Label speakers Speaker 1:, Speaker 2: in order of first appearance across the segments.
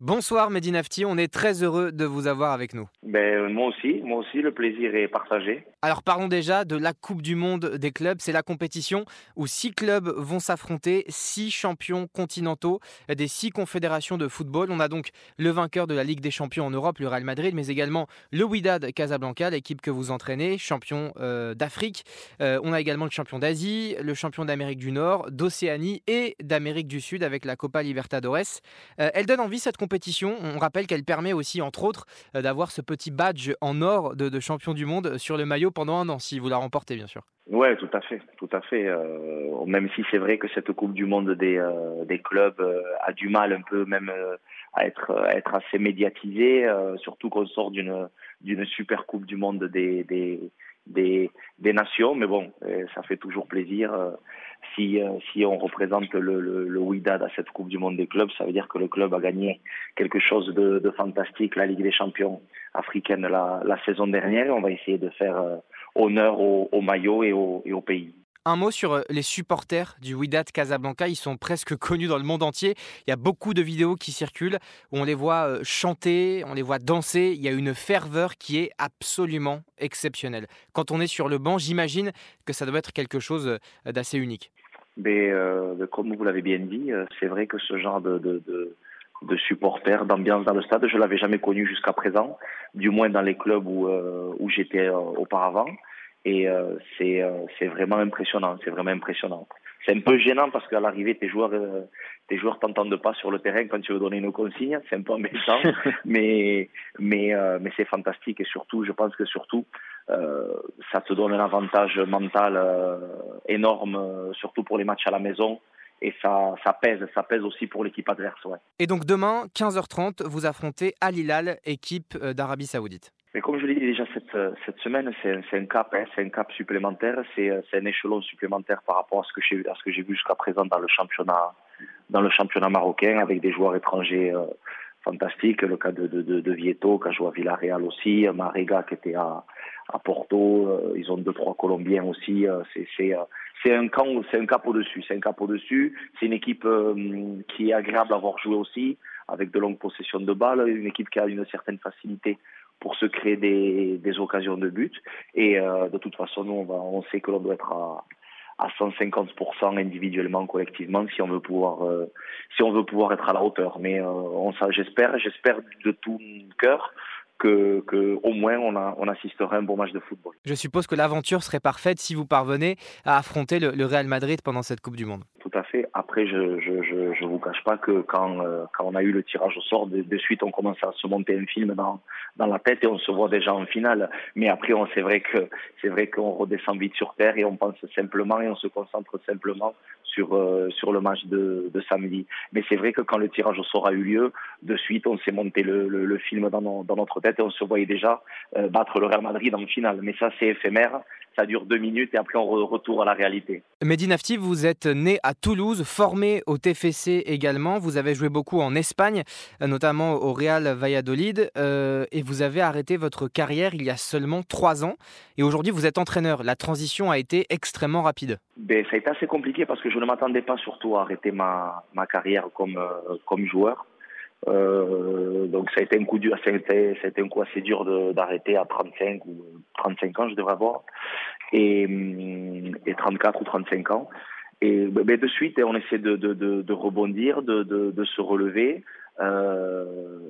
Speaker 1: Bonsoir Mehdi Nafti, on est très heureux de vous avoir avec nous.
Speaker 2: Ben, moi aussi, moi aussi, le plaisir est partagé.
Speaker 1: Alors parlons déjà de la Coupe du Monde des clubs. C'est la compétition où six clubs vont s'affronter, six champions continentaux des six confédérations de football. On a donc le vainqueur de la Ligue des champions en Europe, le Real Madrid, mais également le Wydad Casablanca, l'équipe que vous entraînez, champion euh, d'Afrique. Euh, on a également le champion d'Asie, le champion d'Amérique du Nord, d'Océanie et d'Amérique du Sud avec la Copa Libertadores. Euh, elle donne envie cette compétition. On rappelle qu'elle permet aussi, entre autres, euh, d'avoir ce petit badge en or de, champion du monde sur le maillot pendant un an, si vous la remportez, bien sûr.
Speaker 2: Oui, tout à fait, tout à fait. Euh, même si c'est vrai que cette Coupe du Monde des, euh, clubs a du mal un peu même à être, assez médiatisée, surtout qu'on sort d'une super Coupe du Monde des, des, des nations. Mais bon, ça fait toujours plaisir si, euh, si on représente le, le, le à cette Coupe du Monde des clubs, ça veut dire que le club a gagné quelque chose de, de fantastique, la Ligue des champions africaine la, la, saison dernière. On va essayer de faire euh, honneur au, au maillot et au, et au pays.
Speaker 1: Un mot sur euh, les supporters du Wydad Casablanca. Ils sont presque connus dans le monde entier. Il y a beaucoup de vidéos qui circulent où on les voit chanter, on les voit danser. Il y a une ferveur qui est absolument exceptionnelle. Quand on est sur le banc, j'imagine que ça doit être quelque chose d'assez unique.
Speaker 2: Mais euh, comme vous l'avez bien dit, euh, c'est vrai que ce genre de, de, supporters, d'ambiance dans le stade, je l'avais jamais connu jusqu'à présent, du moins dans les clubs euh, où j'étais auparavant. Et c'est c'est vraiment impressionnant, c'est vraiment impressionnant. C'est un peu gênant parce qu'à l'arrivée, tes joueurs tes joueurs t'entendent pas sur le terrain quand tu veux donner une consigne, c'est un peu embêtant, mais mais mais c'est fantastique et surtout, je pense que surtout euh, ça te donne un avantage mental euh, énorme, euh, surtout pour les matchs à la maison. Et ça, ça pèse, ça pèse aussi pour l'équipe adverse. Ouais.
Speaker 1: Et donc demain, 15h30, vous affrontez Al Hilal, équipe d'Arabie Saoudite.
Speaker 2: Mais comme je l'ai dit déjà cette, cette semaine, c'est un, cap, hein, c'est un cap supplémentaire, c'est un échelon supplémentaire par rapport à ce que j'ai vu jusqu'à présent dans le championnat marocain avec des joueurs étrangers euh, fantastiques, le cas de, de, Vieto qui a joué à Villarreal aussi, Marega qui était à, Porto, euh, ils ont deux trois Colombiens aussi. Euh, c'est euh, un camp, c'est un cap au-dessus, c'est un cap au-dessus. C'est une équipe qui est agréable à avoir joué aussi, avec de longues possessions de balles, une équipe qui a une certaine facilité pour se créer des, occasions de but. Et de toute façon, nous, on, sait que l'on doit être à, à 150% individuellement, collectivement, si on veut pouvoir, si on veut pouvoir être à la hauteur. Mais on, j'espère, j'espère de tout cœur que, au moins on, a, on assisterait à un bon match de football.
Speaker 1: Je suppose que l'aventure serait parfaite si vous parvenez à affronter le, Real Madrid pendant cette Coupe du Monde.
Speaker 2: Après, je je, je, je vous cache pas que quand, euh, quand on a eu le tirage au sort, de, de, suite on commence à se monter un film dans, dans la tête et on se voit déjà en finale. Mais après, c'est vrai que qu'on redescend vite sur terre et on pense simplement et on se concentre simplement sur euh, sur le match de, de samedi. Mais c'est vrai que quand le tirage au sort a eu lieu, de suite on s'est monté le, le, le film dans, nos, dans notre tête et on se voyait déjà euh, battre le Real Madrid en finale. Mais ça c'est éphémère, ça dure deux minutes et après on re retourne à la réalité.
Speaker 1: Mehdi Nafti, vous êtes né à Toulouse, formé au TFC également. Vous avez joué beaucoup en Espagne, euh, notamment au Real Valladolid, euh, et vous avez arrêté votre carrière il y a seulement trois ans. Et aujourd'hui, vous êtes entraîneur. La transition a été extrêmement rapide.
Speaker 2: Ben, ça a été assez compliqué parce que je ne m'attendais pas surtout à arrêter ma, ma carrière comme, euh, comme joueur. Euh, donc ça a été un coup dur, assez dur d'arrêter à 35 ou 35 ans, je devrais avoir, et, et 34 ou 35 ans. Et de suite, on essaie de, rebondir, de, se relever. Euh,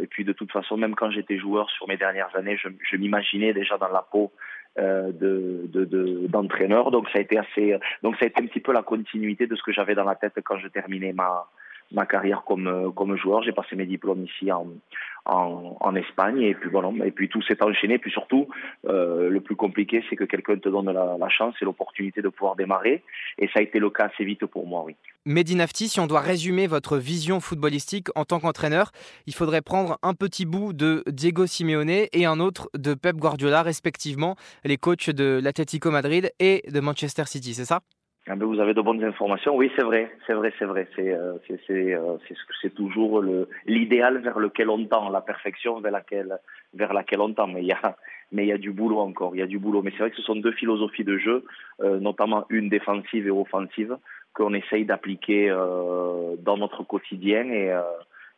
Speaker 2: et puis de toute façon, même quand j'étais joueur sur mes dernières années, je, m'imaginais déjà dans la peau euh, de, de, d'entraîneur. donc ça a été assez, donc ça a été un petit peu la continuité de ce que j'avais dans la tête quand je terminais ma ma carrière comme comme joueur. J'ai passé mes diplômes ici en, Espagne et puis voilà et puis tout s'est enchaîné. Et puis surtout, euh, le plus compliqué, c'est que quelqu'un te donne la, chance et l'opportunité de pouvoir démarrer. Et ça a été le cas assez vite pour moi, oui.
Speaker 1: Mehdi Nafti, si on doit résumer votre vision footballistique en tant qu'entraîneur, il faudrait prendre un petit bout de Diego Simeone et un autre de Pep Guardiola, respectivement, les coachs de l'Atlético Madrid et de Manchester City, c'est ça?
Speaker 2: Vous avez de bonnes informations. Oui, c'est vrai, c'est vrai, c'est vrai. C'est euh, euh, toujours l'idéal vers lequel on tend, la perfection vers laquelle vers laquelle on tend. Mais il y a mais il y a du boulot encore. Il y a du boulot. Mais c'est vrai que ce sont deux philosophies de jeu, euh, notamment une défensive et offensive, qu'on essaye d'appliquer euh, dans notre quotidien et euh,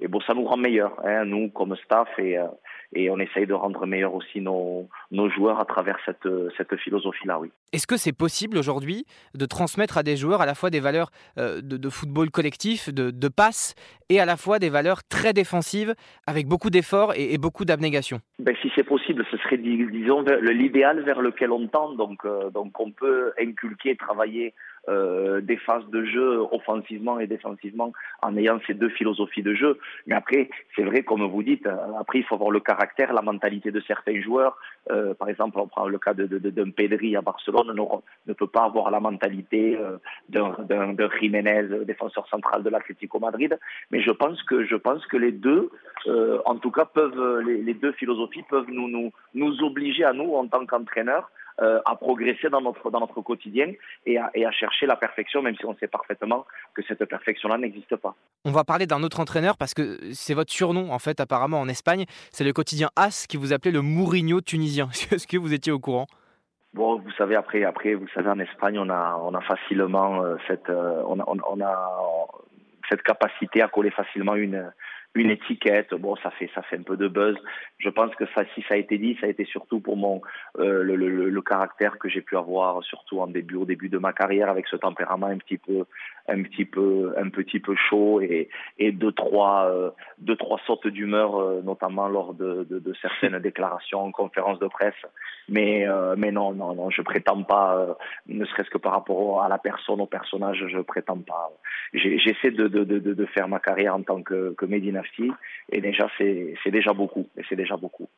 Speaker 2: et bon, ça nous rend meilleurs, hein, nous comme staff, et, euh, et on essaye de rendre meilleurs aussi nos, nos joueurs à travers cette, cette philosophie-là, oui.
Speaker 1: Est-ce que c'est possible aujourd'hui de transmettre à des joueurs à la fois des valeurs euh, de, football collectif, de, de passe, et à la fois des valeurs très défensives, avec beaucoup d'efforts et, beaucoup d'abnégation?
Speaker 2: Ben, Si c'est possible, ce serait, disons, l'idéal vers lequel on tend, donc, euh, donc on peut inculquer, travailler euh, des phases de jeu offensivement et défensivement en ayant ces deux philosophies de jeu. Mais après, c'est vrai, comme vous dites, après, il faut avoir le caractère, la mentalité de certains joueurs. Par exemple, on prend le cas d'un de, de Pedri à Barcelone, ne, peut pas avoir la mentalité euh, d'un Jiménez, défenseur central de l'Atlético Madrid. Mais je pense que, je pense que les deux, euh, en tout cas, peuvent, les, deux philosophies peuvent nous, nous, nous obliger à nous, en tant qu'entraîneurs, euh, à progresser dans notre, dans notre quotidien et à, et à chercher la perfection, même si on sait parfaitement que cette perfection-là n'existe pas.
Speaker 1: On va parler d'un autre entraîneur parce que c'est votre surnom, en fait, apparemment en Espagne. C'est le quotidien AS qui vous appelait le Mourinho tunisien. Est-ce que vous étiez au courant?
Speaker 2: Bon, vous savez, après, après, vous savez, en Espagne, on a, on a facilement euh, cette, euh, on a, on a cette capacité à coller facilement une, une étiquette. Bon, ça fait ça fait un peu de buzz. Je pense que ça, si ça a été dit, ça a été surtout pour mon euh, le, le, le, caractère que j'ai pu avoir, surtout en début au début de ma carrière, avec ce tempérament un petit peu un petit peu un petit peu chaud et et deux trois euh, deux trois sortes d'humeur, euh, notamment lors de, de, de, certaines déclarations en conférence de presse. Mais euh, mais non non non, je prétends pas, ne serait-ce que par rapport à la personne au personnage, je prétends pas. J'essaie de, de, de, de faire ma carrière en tant que, que Medina et déjà, c'est déjà beaucoup. Et c'est déjà beaucoup.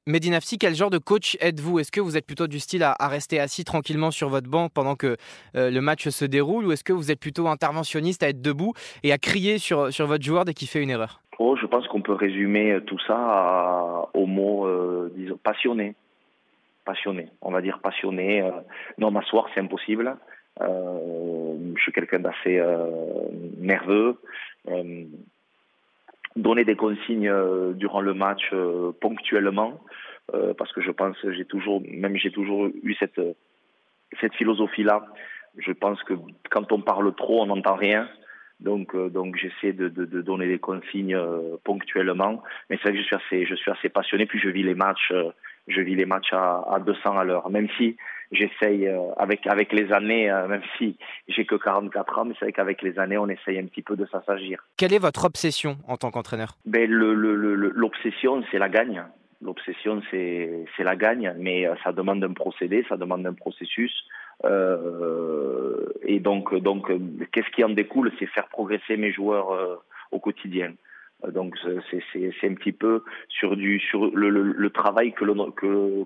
Speaker 1: Quel genre de coach êtes-vous? Est-ce que vous êtes plutôt du style à, à, rester assis tranquillement sur votre banc pendant que euh, le match se déroule? Ou est-ce que vous êtes plutôt interventionniste à être debout et à crier sur, sur votre joueur dès qu'il fait une erreur?
Speaker 2: Oh, Je pense qu'on peut résumer tout ça à, au mot, euh, disons, passionné. Passionné, on va dire passionné. Euh, non, m'asseoir, c'est impossible. Euh, je suis quelqu'un d'assez euh, nerveux donner des consignes euh, durant le match euh, ponctuellement euh, parce que je pense j'ai toujours même j'ai toujours eu cette cette philosophie là je pense que quand on parle trop on n'entend rien. Donc donc j'essaie de, de, de, donner des consignes ponctuellement. Mais c'est vrai que je suis assez je suis assez passionné. Puis je vis les matchs je vis les matchs à, à 200 à l'heure. Même si j'essaye euh, avec avec les années, euh, même si j'ai que 44 ans, mais c'est vrai qu'avec les années, on essaye un petit peu de s'assagir.
Speaker 1: Quelle est votre obsession en tant qu'entraîneur?
Speaker 2: Ben l'obsession, le, le, c'est la gagne. L'obsession, c'est c'est la gagne, mais euh, ça demande un procédé, ça demande un processus. Euh, et donc donc qu'est-ce qui en découle, c'est faire progresser mes joueurs au quotidien. Donc c'est c'est un petit peu sur du sur le, le, le travail que l'on que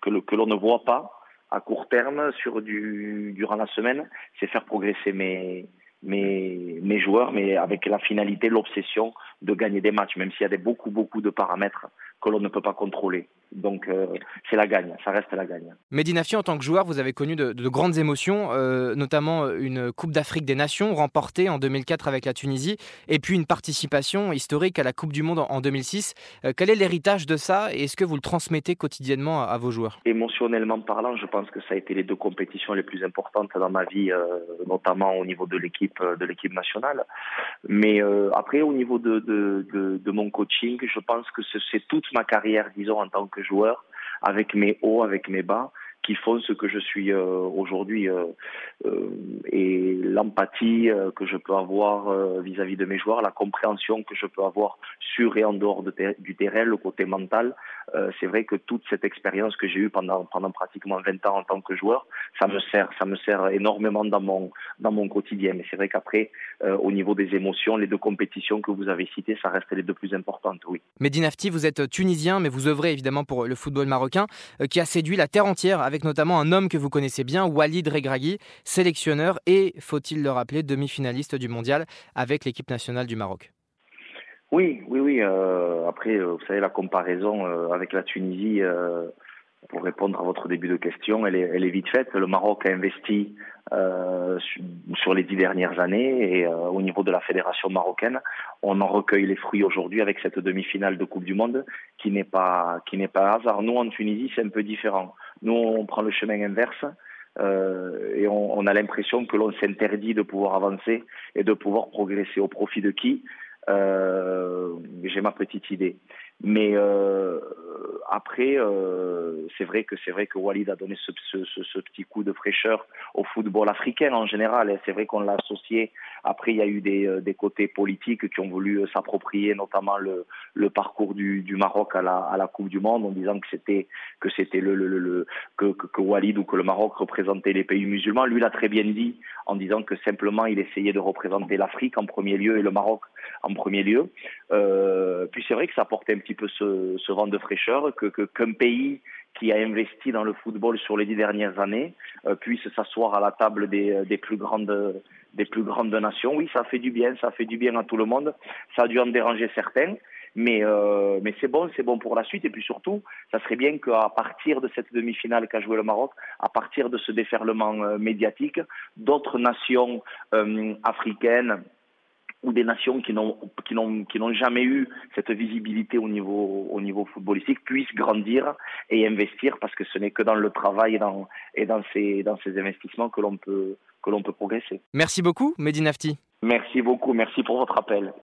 Speaker 2: que que l'on ne voit pas à court terme sur du durant la semaine, c'est faire progresser mes mes mes joueurs, mais avec la finalité, l'obsession de gagner des matchs, même s'il y a beaucoup beaucoup de paramètres que l'on ne peut pas contrôler. Donc euh, c'est la gagne, ça reste la gagne.
Speaker 1: Medinafi, en tant que joueur, vous avez connu de, de grandes émotions, euh, notamment une Coupe d'Afrique des Nations remportée en 2004 avec la Tunisie, et puis une participation historique à la Coupe du Monde en 2006. Euh, quel est l'héritage de ça et est-ce que vous le transmettez quotidiennement à, à, vos joueurs?
Speaker 2: Émotionnellement parlant, je pense que ça a été les deux compétitions les plus importantes dans ma vie, euh, notamment au niveau de l'équipe de l'équipe nationale. Mais euh, après, au niveau de, de, de, de mon coaching, je pense que c'est toute ma carrière, disons, en tant que joueur, avec mes hauts, avec mes bas, qui font ce que je suis euh, aujourd'hui euh, euh, et l'empathie que je peux avoir vis-à-vis -vis de mes joueurs, la compréhension que je peux avoir sur et en dehors du terrain, le côté mental. C'est vrai que toute cette expérience que j'ai eue pendant pratiquement 20 ans en tant que joueur, ça me sert ça me sert énormément dans mon quotidien. Mais c'est vrai qu'après au niveau des émotions, les deux compétitions que vous avez citées, ça reste les deux plus importantes, oui.
Speaker 1: Mehdi Nafti, vous êtes tunisien, mais vous œuvrez évidemment pour le football marocain, qui a séduit la terre entière avec notamment un homme que vous connaissez bien, Walid Regragui, sélectionneur et, faut-il le rappeler, demi-finaliste du mondial avec l'équipe nationale du Maroc.
Speaker 2: Oui, oui, oui. Euh, après, vous savez, la comparaison euh, avec la Tunisie, euh, pour répondre à votre début de question, elle est, elle est vite faite. Le Maroc a investi euh, sur les dix dernières années et euh, au niveau de la fédération marocaine, on en recueille les fruits aujourd'hui avec cette demi-finale de Coupe du Monde qui n'est pas qui n'est pas hasard. Nous en Tunisie, c'est un peu différent. Nous, on prend le chemin inverse. Euh, et on, on a l'impression que l'on s'interdit de pouvoir avancer et de pouvoir progresser au profit de qui? J'ai ma petite idée. Mais après, c'est vrai que c'est vrai que Walid a donné ce, petit coup de fraîcheur au football africain en général. C'est vrai qu'on l'a associé. Après, il y a eu des, des côtés politiques qui ont voulu s'approprier, notamment le, parcours du, Maroc à la, Coupe du Monde, en disant que c'était que c'était que, Walid ou que le Maroc représentait les pays musulmans. Lui l'a très bien dit en disant que simplement il essayait de représenter l'Afrique en premier lieu et le Maroc en premier lieu. Euh, puis c'est vrai que ça apportait un petit peu ce, ce vent de fraîcheur que qu'un pays qui a investi dans le football sur les dix dernières années euh, puisse s'asseoir à la table des, des plus grandes des plus grandes nations. Oui, ça fait du bien, ça fait du bien à tout le monde. Ça a dû en déranger certains. Mais, euh, mais c'est bon, c'est bon pour la suite. Et puis surtout, ça serait bien qu'à partir de cette demi-finale qu'a joué le Maroc, à partir de ce déferlement euh, médiatique, d'autres nations euh, africaines ou des nations qui n'ont qui n'ont qui n'ont jamais eu cette visibilité au niveau au niveau footballistique puissent grandir et investir parce que ce n'est que dans le travail et dans et dans ces dans ces investissements que l'on peut que l'on peut progresser.
Speaker 1: Merci beaucoup Mehdi Nafti.
Speaker 2: Merci beaucoup, merci pour votre appel.